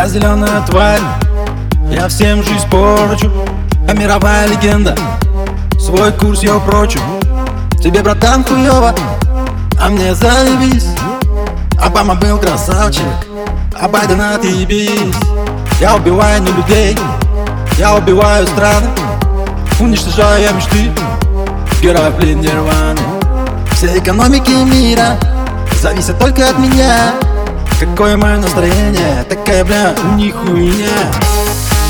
Я зеленая тварь, я всем жизнь порчу А мировая легенда, свой курс я упрочу. Тебе, братан, хуёво, а мне заебись. Обама был красавчик, а Байден отъебись. Я убиваю не людей, я убиваю страны Уничтожаю мечты, героев блин нирваны. Все экономики мира зависят только от меня Какое мое настроение, такая, бля, у них хуйня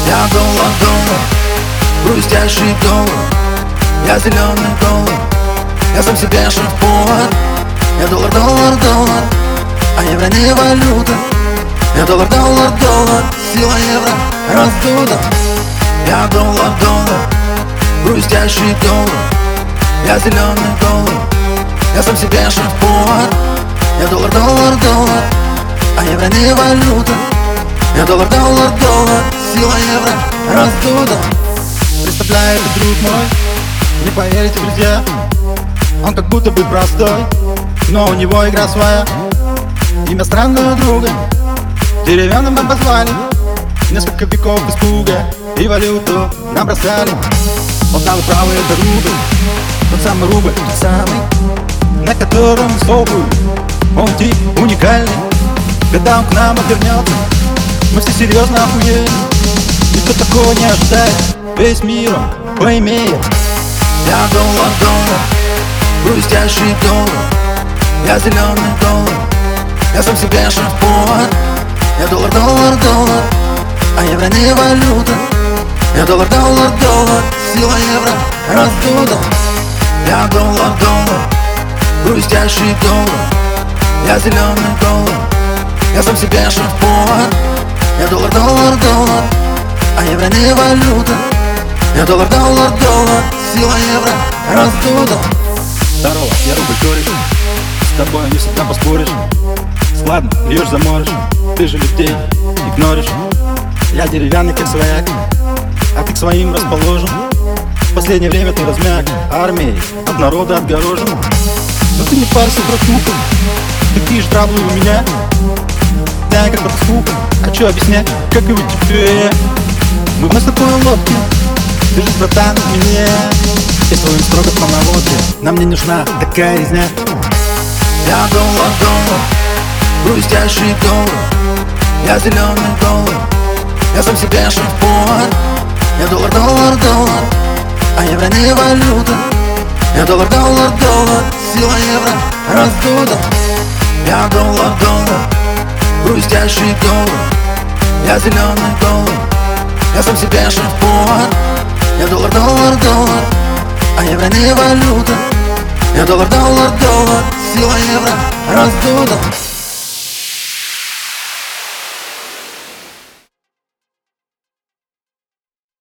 Я доллар, доллар, хрустящий доллар Я зеленый доллар, я сам себе шеф-повар. Я доллар, доллар, доллар, а евро не валюта. Я доллар, доллар, доллар, сила евро раздута. Я доллар, доллар, хрустящий доллар Я зеленый доллар, я сам себе шеф-повар. Я доллар, доллар, доллар а евро не валюта Я доллар, доллар, доллар, сила евро раздута. Представляю, друг мой, не поверите, друзья. Он как будто бы простой, но у него игра своя. Имя странного друга, деревянным нам позвали. Несколько веков испуга и валюту нам бросали Он дал правый это рубль, тот самый рубль, тот самый На котором стопы, он тип уникальный он к нам отвернется Мы все серьезно охуеем Никто такого не ожидает. Весь мир он поимеет. Я доллар, доллар Хрустящий доллар Я зеленый доллар Я сам себе шеф-повар. Я доллар, доллар, доллар. А евро не валюта. Я доллар, доллар, доллар. Сила евро раздута. Я доллар, доллар Хрустящий доллар Я зеленый доллар сам себе шеф-повар. Я доллар, доллар, доллар А евро не валюта. Я доллар, доллар, доллар Сила евро раздута Здорово, я рубль кореш С тобой не всегда поспоришь. Складно, льешь заморишь. Ты же людей игноришь. Я деревянный, как свояк А ты к своим расположен. В последнее время ты размяк Армией от народа отгорожен. Но ты не парься, братуха Такие же траблы у меня да, как будто скука Хочу объяснять, как и у Мы в такой лодке Ты же, братан, меня Я своим строго по наводке Нам не нужна такая резня. Я доллар, доллар Хрустящий доллар Я зеленый доллар Я сам себе шеф-повар. Я доллар, доллар, доллар А евро не валюта. Я доллар, доллар, доллар Сила евро раздута Я доллар, доллар хрустящий доллар Я зеленый доллар Я сам себе шеф-повар. Я доллар, доллар, доллар. А евро не валюта. Я доллар, доллар, доллар. Сила евро раздута